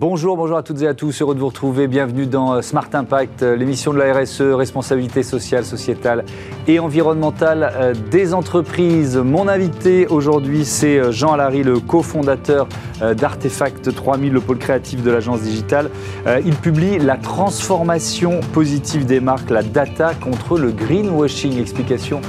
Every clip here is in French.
Bonjour, bonjour à toutes et à tous. Heureux de vous retrouver. Bienvenue dans euh, Smart Impact, euh, l'émission de la RSE, responsabilité sociale, sociétale et environnementale euh, des entreprises. Mon invité aujourd'hui, c'est Jean Alary, le cofondateur d'Artefact 3000, le pôle créatif de l'agence digitale. Il publie La transformation positive des marques, la data contre le greenwashing. Explication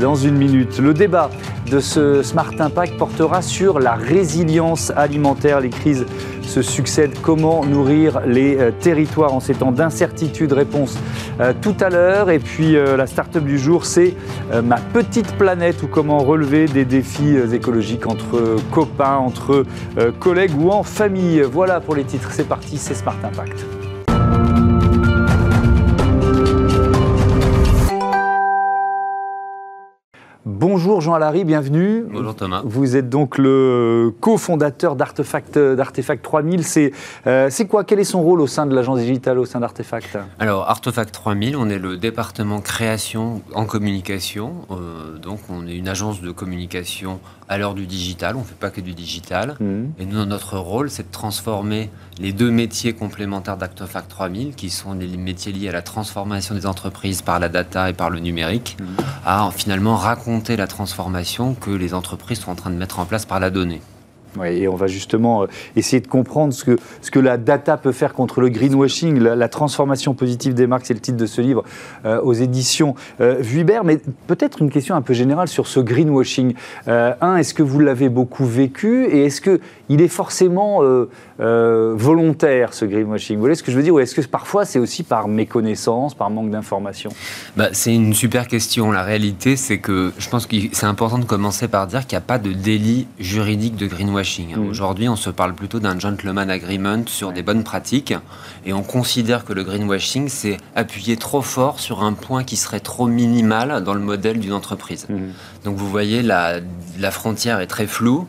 dans une minute. Le débat de ce Smart Impact portera sur la résilience alimentaire, les crises se succèdent. Comment nourrir les euh, territoires en ces temps d'incertitude? Réponse euh, tout à l'heure. Et puis euh, la start-up du jour, c'est ma petite planète ou comment relever des défis écologiques entre copains, entre collègues ou en famille. Voilà pour les titres. C'est parti, c'est Smart Impact. Bonjour Jean Alary, bienvenue. Bonjour Thomas. Vous êtes donc le cofondateur d'Artefact, d'Artefact 3000. Euh, c'est, quoi? Quel est son rôle au sein de l'agence digitale, au sein d'Artefact? Alors Artefact 3000, on est le département création en communication. Euh, donc on est une agence de communication à l'heure du digital. On ne fait pas que du digital. Mmh. Et nous, notre rôle, c'est de transformer les deux métiers complémentaires d'Artefact 3000, qui sont les métiers liés à la transformation des entreprises par la data et par le numérique, mmh. à finalement raconter la transformation que les entreprises sont en train de mettre en place par la donnée. Et on va justement euh, essayer de comprendre ce que, ce que la data peut faire contre le greenwashing, la, transformation positive des marques, c'est le titre de ce livre euh, aux éditions euh, Vuibert. Mais peut-être une question un peu générale sur ce greenwashing. un, est-ce que vous l'avez beaucoup vécu? Et est-ce qu'il est forcément euh, volontaire, ce greenwashing? Vous voyez ce que je veux dire? Ou est-ce que parfois c'est aussi par méconnaissance, par manque d'information? Bah, C'est une super question. La réalité, c'est que je pense que c'est important de commencer par dire qu'il n'y a pas de délit juridique de greenwashing. Mmh. Aujourd'hui, on se parle plutôt d'un gentleman agreement sur des bonnes pratiques et on considère que le greenwashing, c'est appuyer trop fort sur un point qui serait trop minimal dans le modèle d'une entreprise. Mmh. Donc vous voyez, la, la frontière est très floue.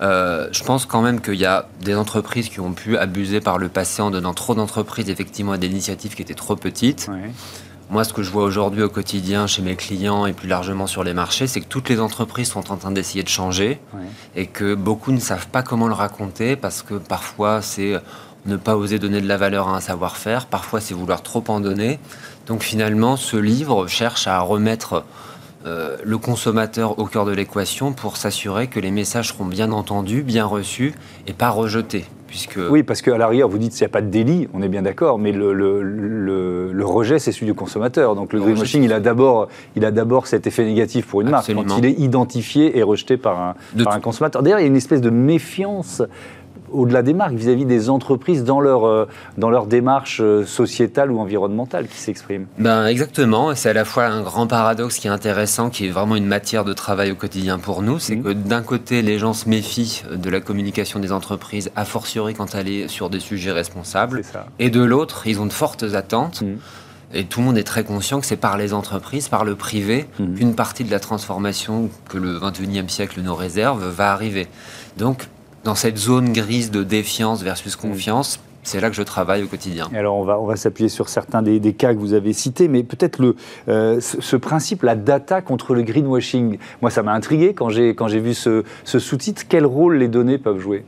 Euh, je pense quand même qu'il y a des entreprises qui ont pu abuser par le passé en donnant trop d'entreprises effectivement à des initiatives qui étaient trop petites. Moi, ce que je vois aujourd'hui au quotidien chez mes clients et plus largement sur les marchés, c'est que toutes les entreprises sont en train d'essayer de changer et que beaucoup ne savent pas comment le raconter parce que parfois c'est ne pas oser donner de la valeur à un savoir-faire, parfois c'est vouloir trop en donner. Donc finalement, ce livre cherche à remettre euh, le consommateur au cœur de l'équation pour s'assurer que les messages seront bien entendus, bien reçus et pas rejetés. Puisque... Oui, parce qu'à l'arrière, vous dites qu'il n'y a pas de délit, on est bien d'accord, mais le, le, rejet, c'est celui du consommateur. Donc le, greenwashing, il a d'abord cet effet négatif pour une marque, quand il est identifié et rejeté par un, par un consommateur. D'ailleurs, il y a une espèce de méfiance au-delà des marques, vis-à-vis des entreprises dans leur, euh, dans leur démarche euh, sociétale ou environnementale qui s'exprime ben Exactement, c'est à la fois un grand paradoxe qui est intéressant, qui est vraiment une matière de travail au quotidien pour nous, c'est mmh. que d'un côté, les gens se méfient de la communication des entreprises, a fortiori quand elle est sur des sujets responsables, et de l'autre, ils ont de fortes attentes. Mmh. Et tout le monde est très conscient que c'est par les entreprises, par le privé, mmh. qu'une partie de la transformation que le 21e siècle nous réserve va arriver. Donc, dans cette zone grise de défiance versus confiance, c'est là que je travaille au quotidien. Alors on va, on va s'appuyer sur certains des, cas que vous avez cités, mais peut-être le, euh, ce, principe, la data contre le greenwashing. Moi, ça m'a intrigué quand j'ai, quand j'ai vu ce, ce sous-titre. Quel rôle les données peuvent jouer?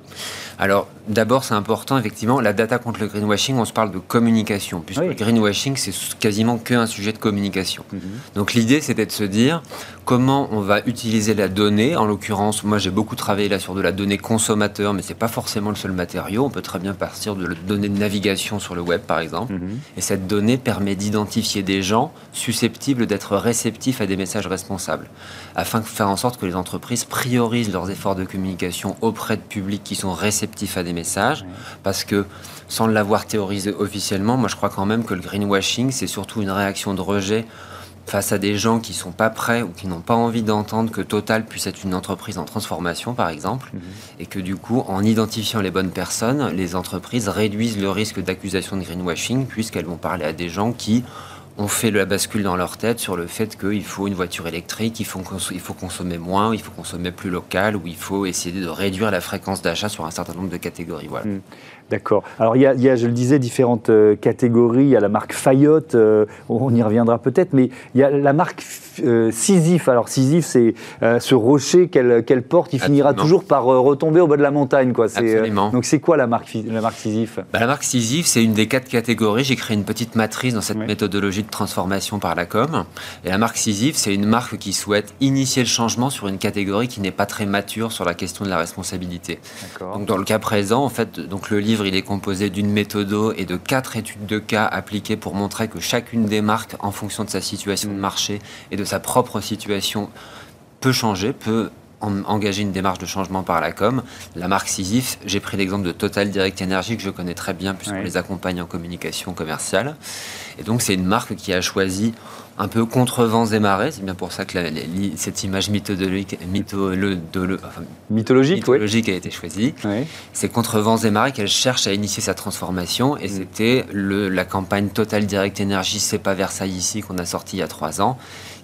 Alors, d'abord, c'est important, effectivement, la data contre le greenwashing, on se parle de communication, puisque le greenwashing, c'est quasiment qu'un sujet de communication. Mhm. Donc, l'idée, c'était de se dire comment on va utiliser la donnée. En l'occurrence, moi, j'ai beaucoup travaillé là sur de la donnée consommateur, mais ce n'est pas forcément le seul matériau. On peut très bien partir de la donnée de navigation sur le web, par exemple. Mhm. Et cette donnée permet d'identifier des gens susceptibles d'être réceptifs à des messages responsables, afin de faire en sorte que les entreprises priorisent leurs efforts de communication auprès de publics qui sont réceptifs à des messages, parce que sans l'avoir théorisé officiellement, moi je crois quand même que le greenwashing, c'est surtout une réaction de rejet face à des gens qui sont pas prêts ou qui n'ont pas envie d'entendre que Total puisse être une entreprise en transformation, par exemple, mhm. et que du coup, en identifiant les bonnes personnes, les entreprises réduisent le risque d'accusation de greenwashing, puisqu'elles vont parler à des gens qui on fait la bascule dans leur tête sur le fait qu'il faut une voiture électrique, il faut, il faut consommer moins, il faut consommer plus local, ou il faut essayer de réduire la fréquence d'achat sur un certain nombre de catégories. Voilà. Hmm. D'accord. Alors il y, a, je le disais, différentes euh, catégories. Il y a la marque Fayotte, euh, on y reviendra peut-être, mais il y a la marque euh, Sisyphe. Alors Sisyphe, c'est ce rocher qu'elle porte, il finira toujours par retomber au bas de la montagne. Quoi. Absolument. donc c'est quoi la marque, la marque Sisyphe? Bah, La marque Sisyphe, c'est une des quatre catégories. J'ai créé une petite matrice dans cette méthodologie de transformation par la com. Et la marque Sisyphe, c'est une marque qui souhaite initier le changement sur une catégorie qui n'est pas très mature sur la question de la responsabilité. Donc dans le cas présent, en fait, donc le livre il est composé d'une méthode et de quatre études de cas appliquées pour montrer que chacune des marques, en fonction de sa situation de marché et de sa propre situation, peut changer, peut engager une démarche de changement par la com. La marque Sisyphe, j'ai pris l'exemple de Total Direct Energy que je connais très bien puisqu'on les accompagne en communication commerciale. Et donc c'est une marque qui a choisi un peu contre vents et marées. C'est bien pour ça que cette image mythologique, mythologique, a été choisie. C'est contre vents et marées qu'elle cherche à initier sa transformation. Et mm. c'était la campagne Total Direct Energy, c'est pas Versailles ici qu'on a sorti il y a trois ans,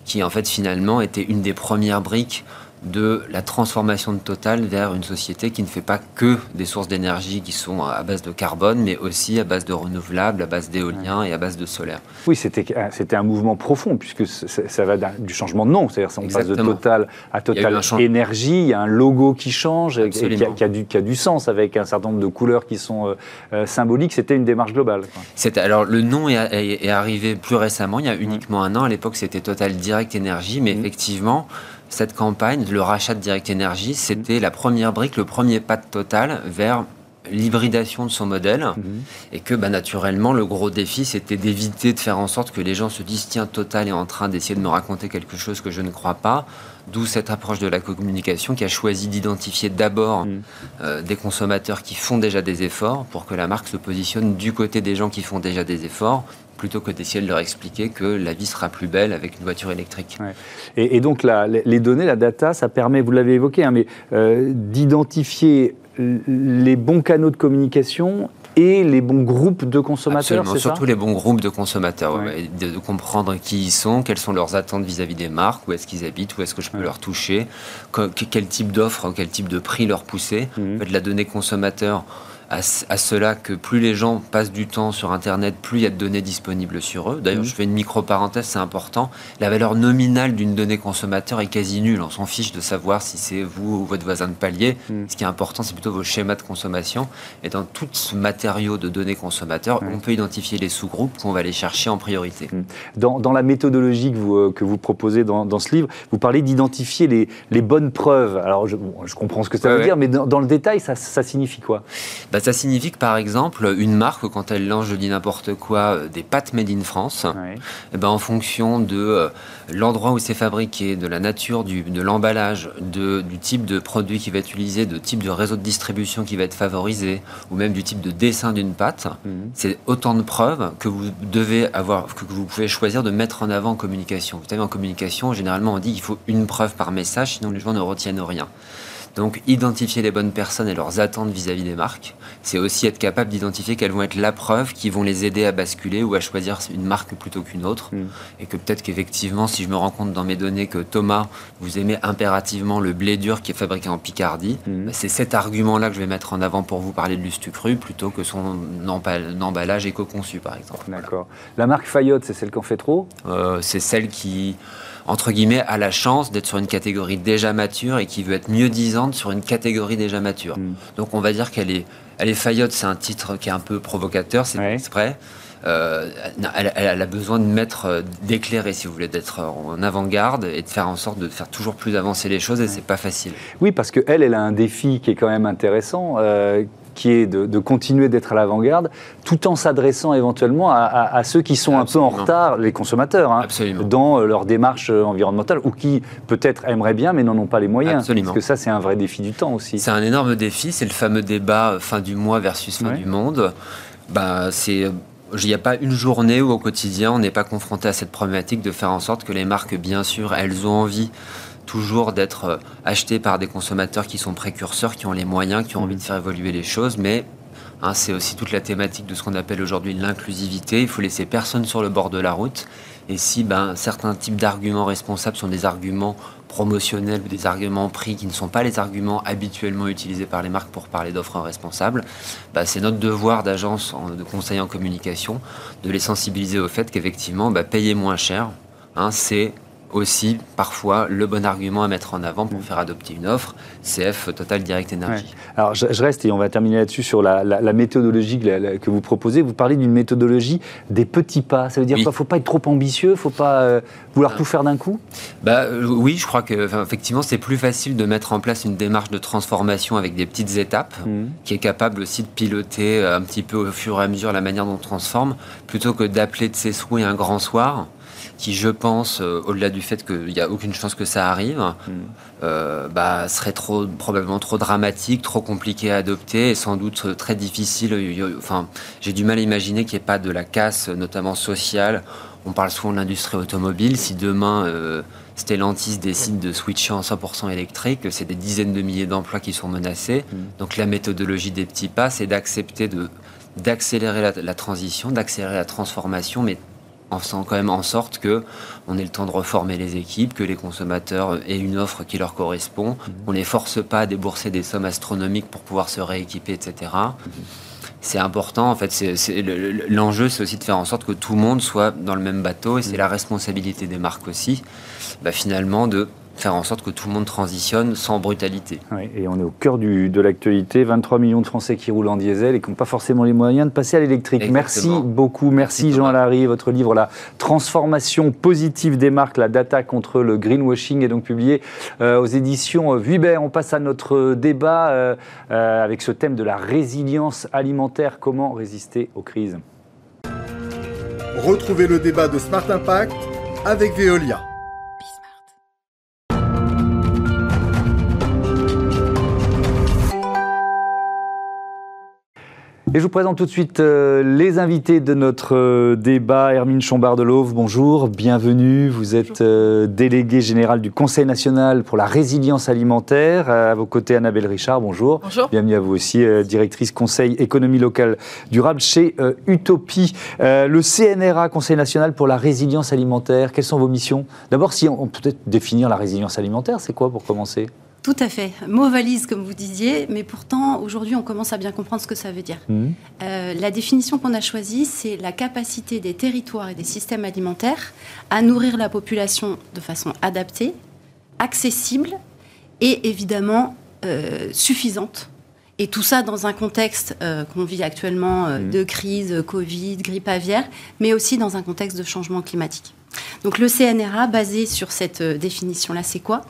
qui en fait finalement était une des premières briques de la transformation de Total vers une société qui ne fait pas que des sources d'énergie qui sont à base de carbone, mais aussi à base de renouvelables, à base d'éolien et à base de solaire. Oui, c'était un mouvement profond, puisque ça va du changement de nom. C'est-à-dire on passe de Total à Total Énergie, il y a un logo qui change, et qui, a, du, qui, a, du, sens avec un certain nombre de couleurs qui sont euh, euh, symboliques. C'était une démarche globale. Alors le nom est, arrivé plus récemment, il y a uniquement un an. À l'époque, c'était Total Direct Énergie, mais mmh. effectivement, cette campagne, le rachat de Direct Energy, c'était la première brique, le premier pas de Total vers l'hybridation de son modèle mhm. et que bah, naturellement le gros défi c'était d'éviter de faire en sorte que les gens se disent tiens Total est en train d'essayer de me raconter quelque chose que je ne crois pas d'où cette approche de la communication qui a choisi d'identifier d'abord mhm. euh, des consommateurs qui font déjà des efforts pour que la marque se positionne du côté des gens qui font déjà des efforts plutôt que d'essayer de leur expliquer que la vie sera plus belle avec une voiture électrique. Et, donc les données, la data, ça permet, vous l'avez évoqué, hein, mais euh, d'identifier les bons canaux de communication et les bons groupes de consommateurs, Surtout les bons groupes de consommateurs, de, comprendre qui ils sont, quelles sont leurs attentes vis-à-vis des marques, où est-ce qu'ils habitent, où est-ce que je peux leur toucher, quel type d'offre, quel type de prix leur pousser. Mmh. de la donnée consommateur, à, cela que plus les gens passent du temps sur Internet, plus il y a de données disponibles sur eux. D'ailleurs, mhm. je fais une micro-parenthèse, c'est important. La valeur nominale d'une donnée consommateur est quasi nulle. On s'en fiche de savoir si c'est vous ou votre voisin de palier. Mhm. Ce qui est important, c'est plutôt vos schémas de consommation. Et dans tout ce matériau de données consommateurs, on peut identifier les sous-groupes qu'on va aller chercher en priorité. Mhm. Dans, la méthodologie que vous, euh, que vous proposez dans, ce livre, vous parlez d'identifier les, les, bonnes preuves. Alors, je, je, comprends ce que ça veut dire, mais dans, le détail, ça, ça signifie quoi? Bah, ça signifie que par exemple, une marque, quand elle lance, je dis n'importe quoi, euh, des pâtes made in France, eh ben, en fonction de euh, l'endroit où c'est fabriqué, de la nature du, de l'emballage, du type de produit qui va être utilisé, de type de réseau de distribution qui va être favorisé, ou même du type de dessin d'une pâte, mhm. c'est autant de preuves que vous devez avoir, que vous pouvez choisir de mettre en avant en communication. Vous savez, en communication, généralement, on dit qu'il faut une preuve par message, sinon les gens ne retiennent rien. Donc identifier les bonnes personnes et leurs attentes vis-à-vis des marques, c'est aussi être capable d'identifier quelles vont être la preuve qui vont les aider à basculer ou à choisir une marque plutôt qu'une autre. Mm. Et que peut-être qu'effectivement, si je me rends compte dans mes données que Thomas, vous aimez impérativement le blé dur qui est fabriqué en Picardie, mm. bah, c'est cet argument-là que je vais mettre en avant pour vous parler de l'Ustucru plutôt que son emballage éco-conçu, par exemple. D'accord. La marque Fayotte, c'est celle qui en fait trop? Euh, C'est celle qui entre guillemets, a la chance d'être sur une catégorie déjà mature et qui veut être mieux disante sur une catégorie déjà mature. Mm. Donc on va dire qu'elle est, elle est faillotte, c'est un titre qui est un peu provocateur, c'est exprès. Euh, elle, a besoin de mettre, euh, d'éclairer, si vous voulez, d'être en avant-garde et de faire en sorte de faire toujours plus avancer les choses, et c'est pas facile. Oui, parce qu'elle, elle a un défi qui est quand même intéressant, euh, qui est de, continuer d'être à l'avant-garde, tout en s'adressant éventuellement à, ceux qui sont un peu en retard, les consommateurs, hein, dans euh, leur démarche euh, environnementale, ou qui peut-être aimeraient bien, mais n'en ont pas les moyens. Parce que ça, c'est un vrai défi du temps aussi. C'est un énorme défi, c'est le fameux débat euh, fin du mois versus fin du monde. Bah, c'est il n'y a pas une journée où au quotidien on n'est pas confronté à cette problématique de faire en sorte que les marques, bien sûr, elles ont envie toujours d'être euh, acheté par des consommateurs qui sont précurseurs, qui ont les moyens, qui ont envie de faire évoluer les choses, mais Hein, c'est aussi toute la thématique de ce qu'on appelle aujourd'hui l'inclusivité. Il faut laisser personne sur le bord de la route. Et si ben, certains types d'arguments responsables sont des arguments promotionnels ou des arguments prix qui ne sont pas les arguments habituellement utilisés par les marques pour parler d'offres responsables, ben, c'est notre devoir d'agence de conseil en communication de les sensibiliser au fait qu'effectivement, ben, payer moins cher, hein, c'est aussi parfois le bon argument à mettre en avant pour mm. faire adopter une offre, CF Total Direct Energy. Alors je, reste et on va terminer là-dessus sur la, méthodologie que, vous proposez. Vous parlez d'une méthodologie des petits pas. Ça veut dire qu'il ne faut pas être trop ambitieux, il ne faut pas euh, vouloir tout faire d'un coup? Bah, euh, Oui, je crois que effectivement c'est plus facile de mettre en place une démarche de transformation avec des petites étapes, mm. qui est capable aussi de piloter euh, un petit peu au fur et à mesure la manière dont on transforme, plutôt que d'appeler de ses souhaits un grand soir qui, je pense, euh, au-delà du fait qu'il n'y a aucune chance que ça arrive, mm. euh, bah, serait trop, probablement trop dramatique, trop compliqué à adopter et sans doute très difficile. Enfin, j'ai du mal à imaginer qu'il n'y ait pas de la casse, notamment sociale. On parle souvent de l'industrie automobile. Si demain euh, Stellantis décide de switcher en 100% électrique, c'est des dizaines de milliers d'emplois qui sont menacés. Mm. Donc la méthodologie des petits pas, c'est d'accepter de d'accélérer la, la, transition, d'accélérer la transformation, mais en faisant quand même en sorte que on ait le temps de reformer les équipes, que les consommateurs aient une offre qui leur correspond. Mhm. On ne les force pas à débourser des sommes astronomiques pour pouvoir se rééquiper, etc. Mhm. C'est important, en fait. L'enjeu, c'est aussi de faire en sorte que tout le monde soit dans le même bateau, et c'est mhm. la responsabilité des marques aussi, bah, finalement, de faire en sorte que tout le monde transitionne sans brutalité. et on est au cœur de l'actualité, 23 millions de Français qui roulent en diesel et qui n'ont pas forcément les moyens de passer à l'électrique. Merci beaucoup, merci, Jean Larry. Votre livre, La transformation positive des marques, la data contre le greenwashing est donc publié euh, aux éditions Vuibert. On passe à notre débat euh, euh, avec ce thème de la résilience alimentaire, comment résister aux crises? Retrouvez le débat de Smart Impact avec Veolia. Et je vous présente tout de suite euh, les invités de notre euh, débat. Hermine chambard de bonjour, bienvenue. Vous êtes euh, déléguée générale du Conseil national pour la résilience alimentaire. À vos côtés, Annabelle Richard, bonjour. Bonjour. Bienvenue à vous aussi, directrice Conseil économie locale durable chez Utopie. Le CNRA, Conseil national pour la résilience alimentaire, quelles sont vos missions? D'abord, si on peut peut-être définir la résilience alimentaire, c'est quoi pour commencer? Tout à fait. Mot valise, comme vous disiez, mais pourtant, aujourd'hui, on commence à bien comprendre ce que ça veut dire. Mmh. Euh, la définition qu'on a choisie, c'est la capacité des territoires et des systèmes alimentaires à nourrir la population de façon adaptée, accessible et évidemment euh, suffisante. Et tout ça dans un contexte euh, qu'on vit actuellement mmh. de crise, Covid, grippe aviaire, mais aussi dans un contexte de changement climatique. Donc le CNRA, basé sur cette euh, définition-là, c'est quoi?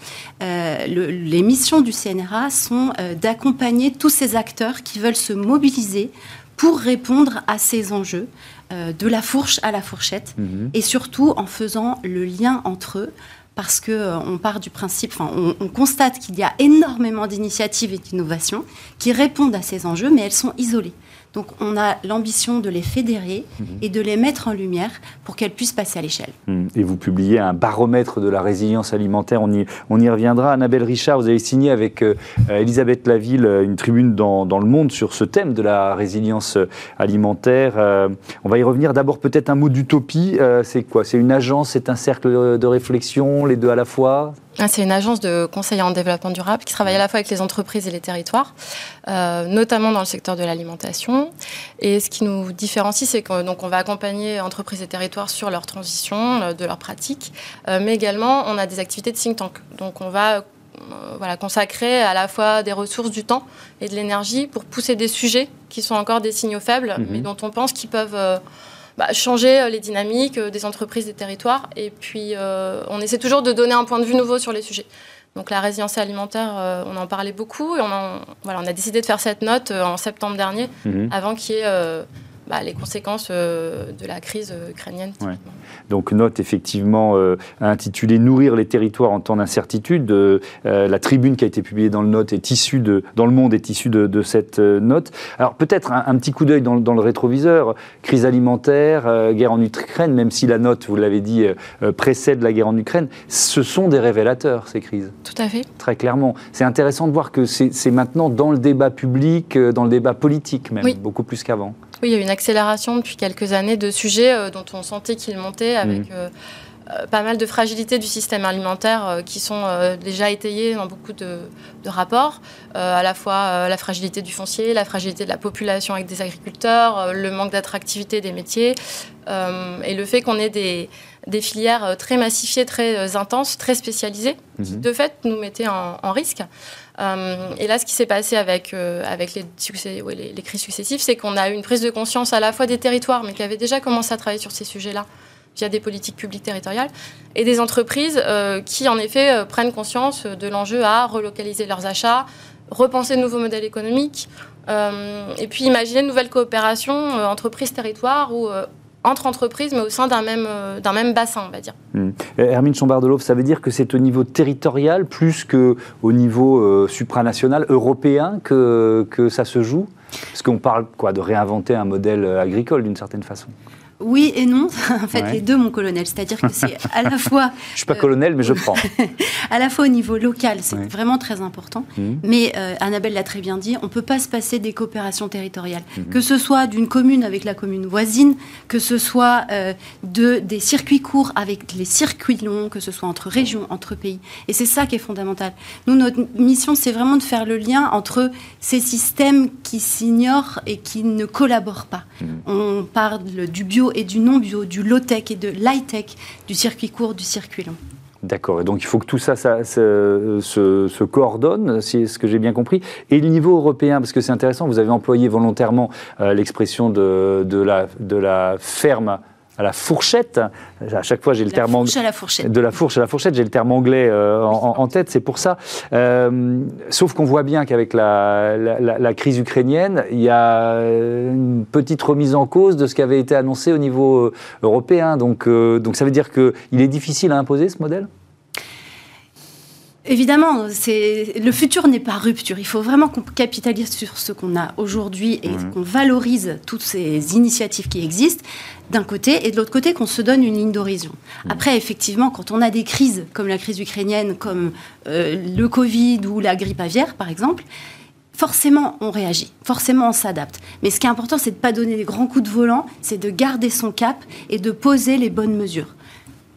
Euh, Les missions du CNRA sont euh, d'accompagner tous ces acteurs qui veulent se mobiliser pour répondre à ces enjeux, de la fourche à la fourchette, mhm. et surtout en faisant le lien entre eux parce que on part du principe, on, on constate qu'il y a énormément d'initiatives et d'innovations qui répondent à ces enjeux, mais elles sont isolées. Donc on a l'ambition de les fédérer mhm. et de les mettre en lumière pour qu'elles puissent passer à l'échelle. Mhm. Et vous publiez un baromètre de la résilience alimentaire, on y, on y reviendra. Annabelle Richard, vous avez signé avec euh, Elisabeth Laville euh, une tribune dans, dans, Le Monde sur ce thème de la résilience alimentaire. Euh, on va y revenir. D'abord peut-être un mot d'utopie. c'est quoi? C'est une agence, c'est un cercle de réflexion, les deux à la fois? C'est une agence de conseil en développement durable qui travaille à la fois avec les entreprises et les territoires, euh, notamment dans le secteur de l'alimentation. Et ce qui nous différencie, c'est qu'on on va accompagner entreprises et territoires sur leur transition, euh, de leurs pratiques, euh, mais également on a des activités de think tank. Donc on va voilà, consacrer à la fois des ressources, du temps et de l'énergie pour pousser des sujets qui sont encore des signaux faibles, mhm. mais dont on pense qu'ils peuvent bah, changer euh, les dynamiques euh, des entreprises, des territoires. Et puis, euh, on essaie toujours de donner un point de vue nouveau sur les sujets. Donc la résilience alimentaire, on en parlait beaucoup et on, voilà, on a décidé de faire cette note en septembre dernier, mhm. avant qu'il y ait bah, les conséquences de la crise ukrainienne. Donc note effectivement intitulée Nourrir les territoires en temps d'incertitude. la tribune qui a été publiée dans le note est issue de, dans le monde est issue de, cette note. Alors peut-être un, petit coup d'œil dans, dans, le rétroviseur. Crise alimentaire, guerre en Ukraine, même si la note, vous l'avez dit, précède la guerre en Ukraine, ce sont des révélateurs ces crises. Tout à fait. Très clairement. C'est intéressant de voir que c'est maintenant dans le débat public, euh, dans le débat politique même, beaucoup plus qu'avant. Oui, il y a eu une accélération depuis quelques années de sujets euh, dont on sentait qu'ils montaient avec... Mmh. Euh, pas mal de fragilités du système alimentaire qui sont déjà étayées dans beaucoup de, rapports, à la fois la fragilité du foncier, la fragilité de la population avec des agriculteurs, le manque d'attractivité des métiers, et le fait qu'on ait des, des filières euh, très massifiées, très euh, intenses, très spécialisées, qui mhm. de fait nous mettaient en, risque. Euh, et là, ce qui s'est passé avec, avec les, les, crises successives, c'est qu'on a eu une prise de conscience à la fois des territoires, mais qui avaient déjà commencé à travailler sur ces sujets-là via des politiques publiques territoriales, et des entreprises qui, en effet, prennent conscience de l'enjeu à relocaliser leurs achats, repenser de nouveaux modèles économiques, et puis imaginer de nouvelles coopérations entreprises-territoires où entre entreprises, mais au sein d'un même, euh, même bassin, on va dire. Euh, Hermine Chambard-Delov, ça veut dire que c'est au niveau territorial plus qu'au niveau euh, supranational, européen, que, que ça se joue? Parce qu'on parle quoi, de réinventer un modèle agricole d'une certaine façon oui et non. en fait, les deux, mon colonel. C'est-à-dire que c'est à la fois. je suis pas colonel, mais je prends. à la fois au niveau local, c'est vraiment très important. Mmh. Mais euh, Annabelle l'a très bien dit, on peut pas se passer des coopérations territoriales. Mmh. Que ce soit d'une commune avec la commune voisine, que ce soit euh, de, des circuits courts avec les circuits longs, que ce soit entre régions, entre pays. Et c'est ça qui est fondamental. Nous, notre mission, c'est vraiment de faire le lien entre ces systèmes qui s'ignorent et qui ne collaborent pas. Mmh. On parle du bio et du non-bio, du low-tech et de l'high-tech, du circuit court, du circuit long. D'accord, et donc il faut que tout ça, se, coordonne, c'est ce que j'ai bien compris. Et le niveau européen, parce que c'est intéressant, vous avez employé volontairement euh, l'expression de la ferme à la fourchette. À chaque fois, j'ai le terme anglais. De la fourche à la fourchette, j'ai le terme anglais euh, en, tête, c'est pour ça. Euh, sauf qu'on voit bien qu'avec la, la, crise ukrainienne, il y a une petite remise en cause de ce qui avait été annoncé au niveau euh, européen. Donc, donc ça veut dire qu'il est difficile à imposer ce modèle? Évidemment, le futur n'est pas rupture. Il faut vraiment qu'on capitalise sur ce qu'on a aujourd'hui et qu'on valorise toutes ces initiatives qui existent d'un côté et de l'autre côté qu'on se donne une ligne d'horizon. Après, effectivement, quand on a des crises comme la crise ukrainienne, comme euh, le Covid ou la grippe aviaire, par exemple, forcément on réagit, forcément on s'adapte. Mais ce qui est important, c'est de ne pas donner des grands coups de volant, c'est de garder son cap et de poser les bonnes mesures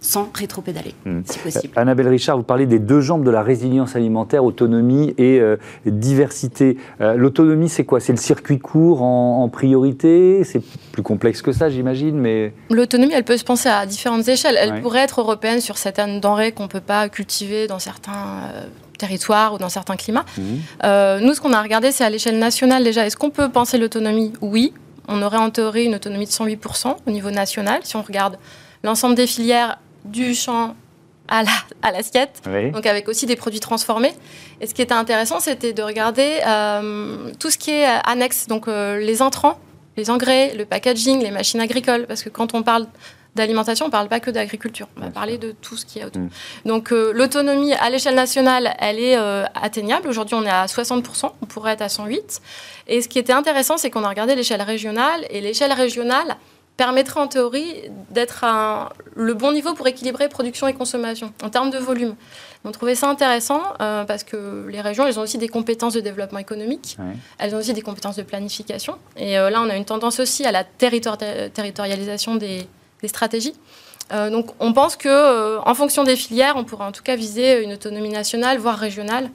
sans rétro-pédaler, hmm. si possible. Annabelle Richard, vous parlez des deux jambes de la résilience alimentaire, autonomie et euh, diversité. Euh, l'autonomie, c'est quoi? C'est le circuit court en, priorité? C'est plus complexe que ça, j'imagine, mais... L'autonomie, elle peut se penser à différentes échelles. Elle pourrait être européenne sur certaines denrées qu'on ne peut pas cultiver dans certains... Euh, territoires ou dans certains climats. Hmm. nous, ce qu'on a regardé, c'est à l'échelle nationale déjà. Est-ce qu'on peut penser l'autonomie? Oui. On aurait en théorie une autonomie de 108% au niveau national. Si on regarde l'ensemble des filières du champ à l'assiette, donc avec aussi des produits transformés. Et ce qui était intéressant, c'était de regarder euh, tout ce qui est annexe, donc euh, les intrants, les engrais, le packaging, les machines agricoles, parce que quand on parle d'alimentation, on ne parle pas que d'agriculture, on va parler de tout ce qui est autour. Mm. Donc euh, l'autonomie à l'échelle nationale, elle est atteignable. Aujourd'hui, on est à 60%, on pourrait être à 108. Et ce qui était intéressant, c'est qu'on a regardé l'échelle régionale, et l'échelle régionale, permettrait en théorie d'être à le bon niveau pour équilibrer production et consommation en termes de volume. On trouvait ça intéressant euh, parce que les régions, elles ont aussi des compétences de développement économique, elles ont aussi des compétences de planification. Et euh, là, on a une tendance aussi à la territorialisation des, stratégies. Euh, donc, on pense que, en fonction des filières, on pourrait en tout cas viser une autonomie nationale, voire régionale,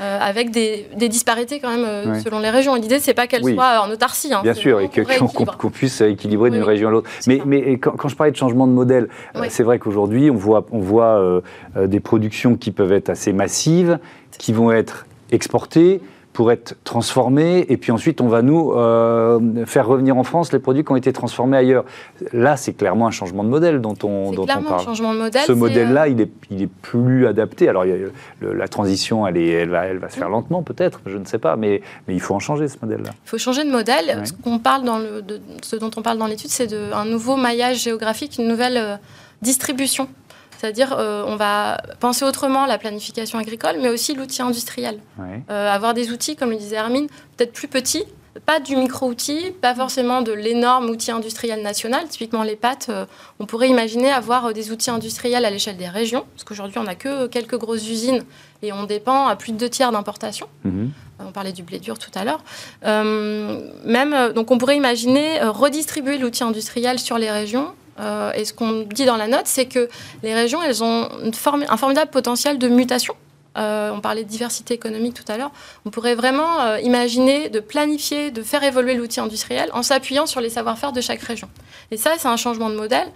euh, avec des, disparités quand même euh, selon les régions. L'idée, c'est pas qu'elles soient en autarcie. Hein, Bien sûr, et qu'on puisse équilibrer d'une région à l'autre. Mais, mais quand, je parlais de changement de modèle, euh, c'est vrai qu'aujourd'hui, on voit, on voit des productions qui peuvent être assez massives, qui vont être exportées, pour être transformés, et puis ensuite on va nous euh, faire revenir en France les produits qui ont été transformés ailleurs. Là, c'est clairement un changement de modèle dont on, dont on parle. Un changement de modèle. Ce modèle-là, euh, il, est, il est plus adapté. Alors, la transition, elle, est, elle, va, elle va se faire lentement, peut-être, je ne sais pas, mais, mais il faut en changer ce modèle-là. Il faut changer de modèle. Ce, qu'on parle dans le, de, ce dont on parle dans l'étude, c'est un nouveau maillage géographique, une nouvelle euh, distribution c'est-à-dire, euh, on va penser autrement la planification agricole, mais aussi l'outil industriel. Euh, avoir des outils, comme le disait Hermine, peut-être plus petits, pas du micro-outil, pas forcément de l'énorme outil industriel national. Typiquement, les pâtes, euh, on pourrait imaginer avoir des outils industriels à l'échelle des régions, parce qu'aujourd'hui, on n'a que quelques grosses usines et on dépend à plus de deux tiers d'importation. Mhm. On parlait du blé dur tout à l'heure. même, donc, on pourrait imaginer redistribuer l'outil industriel sur les régions euh, et ce qu'on dit dans la note, c'est que les régions, elles ont un formidable potentiel de mutation. Euh, on parlait de diversité économique tout à l'heure. On pourrait vraiment euh, imaginer de planifier, de faire évoluer l'outil industriel en s'appuyant sur les savoir-faire de chaque région. Et ça, c'est un changement de modèle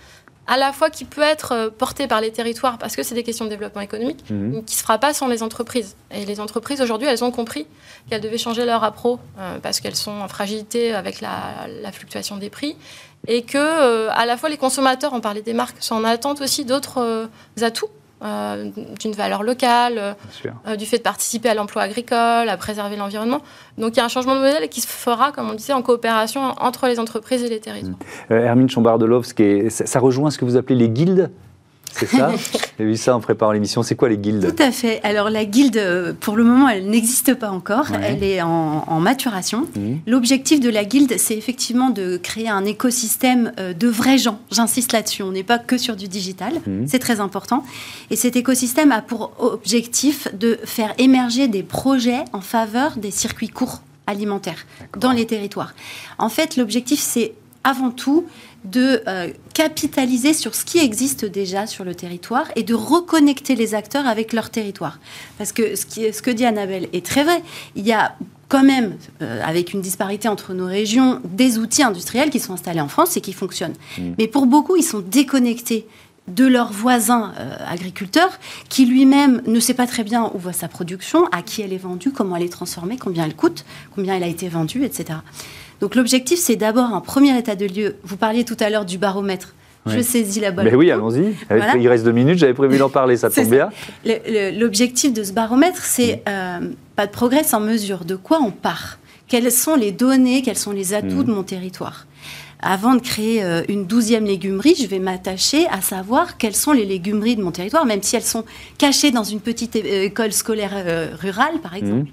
à la fois qui peut être porté par les territoires parce que c'est des questions de développement économique, mmh. mais qui ne se fera pas sans les entreprises. Et les entreprises, aujourd'hui, elles ont compris qu'elles devaient changer leur appro parce qu'elles sont en fragilité avec la fluctuation des prix et que euh, à la fois les consommateurs, on parlait des marques, sont en attente aussi d'autres euh, atouts. Euh, d'une valeur locale, du fait de participer à l'emploi agricole, à préserver l'environnement. Donc il y a un changement de modèle qui se fera, comme on disait, en coopération entre les entreprises et les territoires. Hermine Chombardelovsk, ça rejoint ce que vous appelez les guildes? C'est ça J'ai vu ça en préparant l'émission. C'est quoi les guildes? Tout à fait. Alors la guilde, pour le moment, elle n'existe pas encore. Elle est en, maturation. Mmh. L'objectif de la guilde, c'est effectivement de créer un écosystème euh, de vrais gens. J'insiste là-dessus. On n'est pas que sur du digital. Mmh. C'est très important. Et cet écosystème a pour objectif de faire émerger des projets en faveur des circuits courts alimentaires dans les territoires. En fait, l'objectif, c'est avant tout de euh, capitaliser sur ce qui existe déjà sur le territoire et de reconnecter les acteurs avec leur territoire. Parce que ce, qui, ce que dit Annabelle est très vrai. Il y a quand même, euh, avec une disparité entre nos régions, des outils industriels qui sont installés en France et qui fonctionnent. Mmh. Mais pour beaucoup, ils sont déconnectés de leurs voisins euh, agriculteurs, qui lui-même ne sait pas très bien où va sa production, à qui elle est vendue, comment elle est transformée, combien elle coûte, combien elle a été vendue, etc. Donc l'objectif, c'est d'abord un premier état de lieu. Vous parliez tout à l'heure du baromètre. Je saisis la balle. Mais oui, allons-y. Il reste deux minutes, j'avais prévu d'en parler, ça tombe bien. L'objectif de ce baromètre, c'est euh, pas de progrès sans mesure. De quoi on part? Quelles sont les données, quels sont les atouts de mon territoire? Avant de créer euh, une douzième légumerie, je vais m'attacher à savoir quelles sont les légumeries de mon territoire, même si elles sont cachées dans une petite euh, école scolaire rurale, par exemple.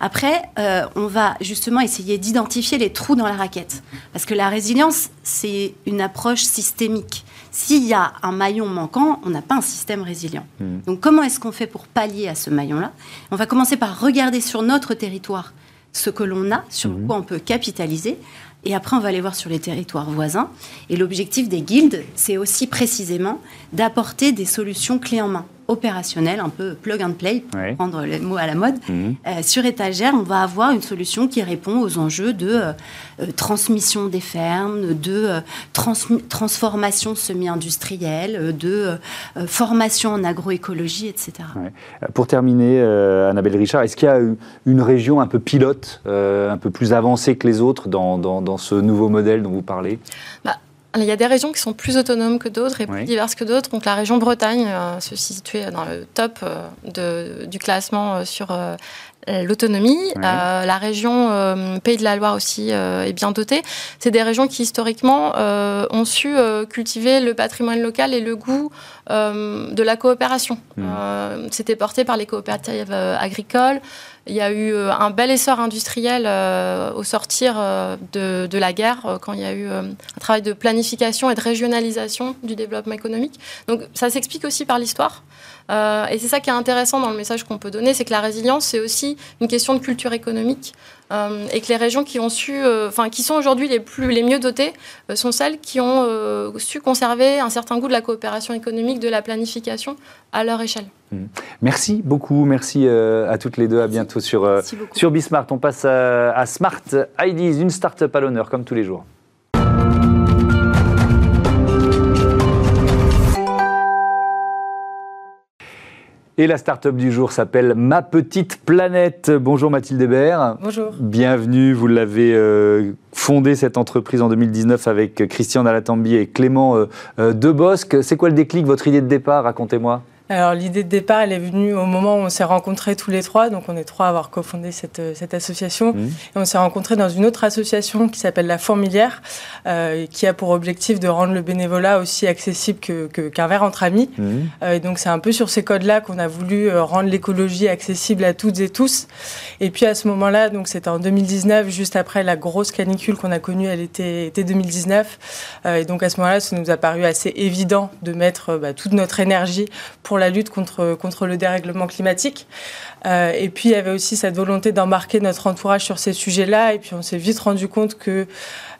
Après, euh, on va justement essayer d'identifier les trous dans la raquette. Parce que la résilience, c'est une approche systémique. S'il y a un maillon manquant, on n'a pas un système résilient. Hmm. Donc comment est-ce qu'on fait pour pallier à ce maillon-là? On va commencer par regarder sur notre territoire ce que l'on a, sur hmm. quoi on peut capitaliser. Et après, on va aller voir sur les territoires voisins. Et l'objectif des guildes, c'est aussi précisément d'apporter des solutions clés en main opérationnel, un peu plug and play, pour prendre le mot à la mode. Mhm. Euh, sur étagère, on va avoir une solution qui répond aux enjeux de euh, euh, transmission des fermes, de transformation semi-industrielle, de formation en agroécologie, etc. Pour terminer, Annabelle Richard, est-ce qu'il y a une région un peu pilote, un peu plus avancée que les autres dans, dans, ce nouveau modèle dont vous parlez? Bah, il y a des régions qui sont plus autonomes que d'autres et plus diverses que d'autres. Donc la région Bretagne euh, se situe dans le top euh, de, du classement euh, sur l'autonomie. la région Pays de la Loire aussi est bien dotée. C'est des régions qui historiquement ont su cultiver le patrimoine local et le goût de la coopération. Mmh. C'était porté par les coopératives agricoles. Il y a eu euh, un bel essor industriel euh, au sortir euh, de, la guerre, quand il y a eu un travail de planification et de régionalisation du développement économique. Donc ça s'explique aussi par l'histoire. Et c'est ça qui est intéressant dans le message qu'on peut donner, c'est que la résilience, c'est aussi une question de culture économique. et que les régions qui ont su, enfin qui sont aujourd'hui les plus, les mieux dotées, sont celles qui ont su conserver un certain goût de la coopération économique, de la planification à leur échelle. Mmh. Merci beaucoup, merci euh, à toutes les deux, à bientôt sur, euh, sur Bismart. On passe à, Smart IDs, une start-up à l'honneur comme tous les jours. Et la start-up du jour s'appelle Ma Petite Planète. Bonjour Mathilde Hébert. Bonjour. Bienvenue, vous l'avez euh, fondée cette entreprise en 2019 avec Christian Dalatambi et Clément euh, euh, Debosc. C'est quoi le déclic, votre idée de départ? Racontez-moi. Alors l'idée de départ, elle est venue au moment où on s'est rencontrés tous les trois. Donc on est trois à avoir cofondé cette, euh, cette association. Mmh. Et on s'est rencontrés dans une autre association qui s'appelle La Fourmilière, euh, qui a pour objectif de rendre le bénévolat aussi accessible qu'un que, verre entre amis. Mmh. Euh, et donc c'est un peu sur ces codes-là qu'on a voulu rendre l'écologie accessible à toutes et tous. Et puis à ce moment-là, donc c'était en 2019, juste après la grosse canicule qu'on a connue à l'été 2019. Euh, et donc à ce moment-là, ça nous a paru assez évident de mettre bah, toute notre énergie pour la lutte contre, contre le dérèglement climatique. Euh, et puis, il y avait aussi cette volonté d'embarquer notre entourage sur ces sujets-là. Et puis, on s'est vite rendu compte que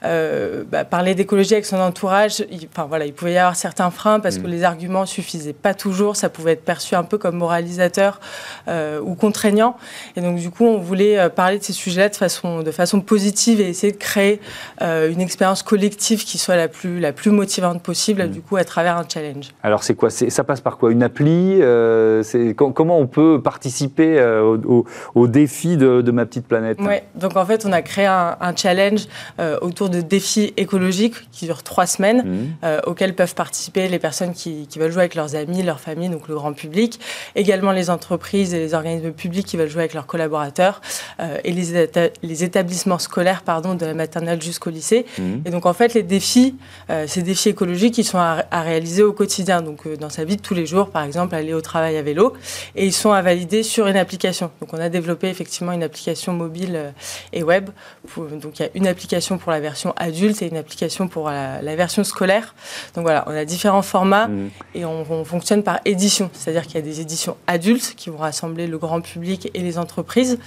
euh, bah, parler d'écologie avec son entourage, il, enfin, voilà, il pouvait y avoir certains freins parce que mm. les arguments suffisaient pas toujours. Ça pouvait être perçu un peu comme moralisateur euh, ou contraignant. Et donc, du coup, on voulait euh, parler de ces sujets-là de façon, de façon positive et essayer de créer euh, une expérience collective qui soit la plus, la plus motivante possible, mm. du coup, à travers un challenge. Alors, c'est quoi? Ça passe par quoi? Une appli Comment on peut participer au, au, défi de, de, ma petite planète? Oui, donc en fait, on a créé un, un challenge autour de défis écologiques qui durent trois semaines, mmh. euh, auxquels peuvent participer les personnes qui, qui, veulent jouer avec leurs amis, leur famille, donc le grand public, également les entreprises et les organismes publics qui veulent jouer avec leurs collaborateurs, et les, les, établissements scolaires pardon, de la maternelle jusqu'au lycée. Mmh. Et donc en fait, les défis, euh, ces défis écologiques, ils sont à, à réaliser au quotidien, donc euh, dans sa vie de tous les jours, par exemple, aller au travail à vélo, et ils sont à valider sur une application. Donc on a développé effectivement une application mobile euh, et web. Pour, donc il y a une application pour la version adulte et une application pour la, la, version scolaire. Donc voilà, on a différents formats mmh. et on, on, fonctionne par édition. C'est-à-dire qu'il y a des éditions adultes qui vont rassembler le grand public et les entreprises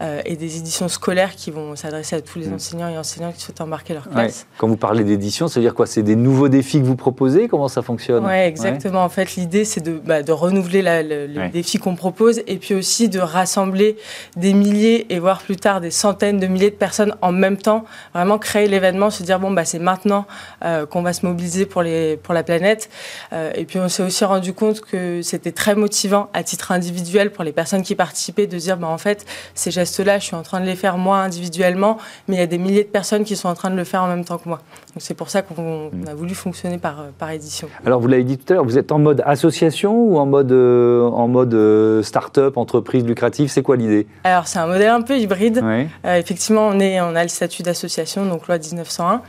euh, et des éditions scolaires qui vont s'adresser à tous les mmh. enseignants et enseignantes qui souhaitent embarquer leur classe. Ouais. Quand vous parlez d'édition, ça veut dire quoi? C'est des nouveaux défis que vous proposez? Comment ça fonctionne? Oui, exactement. Ouais. En fait, l'idée, c'est de, bah, de, renouveler la, le, ouais. défi qu'on propose et puis aussi de rassembler des milliers et voire plus tard des centaines de milliers de personnes en même temps, vraiment créer l'événement se dire bon bah c'est maintenant euh, qu'on va se mobiliser pour les pour la planète. Euh, et puis on s'est aussi rendu compte que c'était très motivant à titre individuel pour les personnes qui participaient de dire bah en fait ces gestes-là, je suis en train de les faire moi individuellement, mais il y a des milliers de personnes qui sont en train de le faire en même temps que moi. Donc c'est pour ça qu'on a voulu fonctionner par par édition. Alors vous l'avez dit tout à l'heure, vous êtes en mode association ou en mode euh, en mode euh, start-up, entreprise lucrative, c'est quoi l'idée? Alors c'est un modèle un peu hybride. Oui. Euh, effectivement, on est on a le statut d'association, donc loi 1901,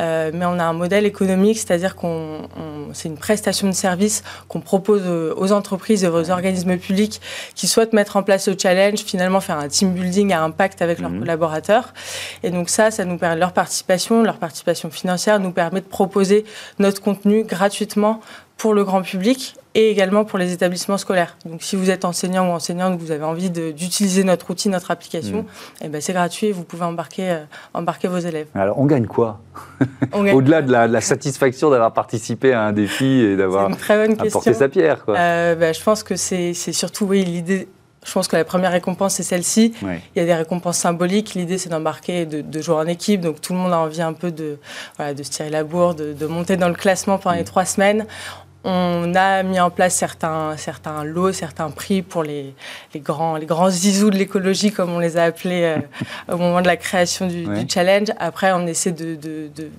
euh, mais on a un modèle économique, c'est-à-dire qu'on c'est une prestation de service qu'on propose aux entreprises et aux organismes publics qui souhaitent mettre en place ce challenge, finalement faire un team building à impact avec leurs mmh. collaborateurs. Et donc ça, ça nous permet leur participation, leur participation financière nous permet de proposer notre contenu gratuitement pour le grand public et également pour les établissements scolaires. Donc si vous êtes enseignant ou enseignante, vous avez envie d'utiliser notre outil, notre application, mmh. et ben c'est gratuit, vous pouvez embarquer, euh, embarquer vos élèves. Alors on gagne quoi? Au-delà de, la, de la satisfaction d'avoir participé à un défi et d'avoir apporté sa pierre. Quoi. Euh, ben, je pense que c'est surtout oui, l'idée je pense que la première récompense, c'est celle-ci. Il y a des récompenses symboliques. L'idée, c'est d'embarquer, de, de, jouer en équipe. Donc, tout le monde a envie un peu de, voilà, de se tirer la bourre, de, de monter dans le classement pendant mmh. les trois semaines on a mis en place certains, certains lots, certains prix pour les, les, grands, les grands zizous de l'écologie, comme on les a appelés euh, au moment de la création du, ouais. du, challenge. Après, on essaie de, de, de,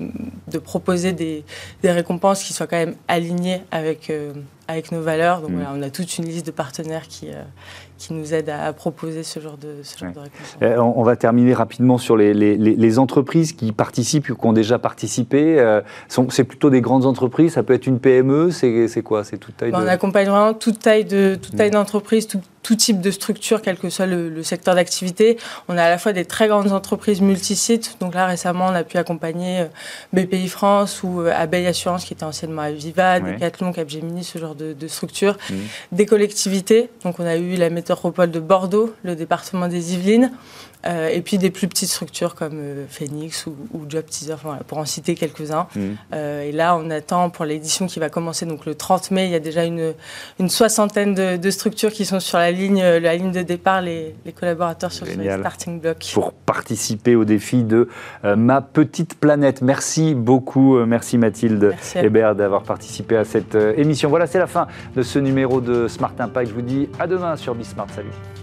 de proposer des, des, récompenses qui soient quand même alignées avec, euh, avec nos valeurs. Donc mmh. voilà, on a toute une liste de partenaires qui, euh, qui nous aident à, à, proposer ce genre de, ce genre ouais. de récompenses. Euh, on, va terminer rapidement sur les, les, les, entreprises qui participent ou qui ont déjà participé. Euh, c'est plutôt des grandes entreprises, ça peut être une PME, c'est quoi? C'est toute taille ben, de... On accompagne vraiment toute taille d'entreprise, de, toute taille mmh tout type de structure, quel que soit le, le secteur d'activité. On a à la fois des très grandes entreprises multisites. Donc là, récemment, on a pu accompagner euh, BPI France ou euh, Abeille Assurance, qui était anciennement Aviva, ouais. Decathlon, Capgemini, ce genre de, de structures. Mmh. Des collectivités. Donc on a eu la métropole de Bordeaux, le département des Yvelines. Euh, et puis des plus petites structures comme euh, Phoenix ou, Job Teaser, pour en citer quelques-uns. Mm. Euh, et là, on attend pour l'édition qui va commencer donc le 30 mai, il y a déjà une, soixantaine de, structures qui sont sur la ligne, la ligne de départ, les, collaborateurs sur Génial. les starting blocks. Pour participer au défi de Ma Petite Planète. Merci beaucoup, merci Mathilde merci Hébert d'avoir participé à cette émission. Voilà, c'est la fin de ce numéro de Smart Impact. Je vous dis à demain sur Bismart. Salut.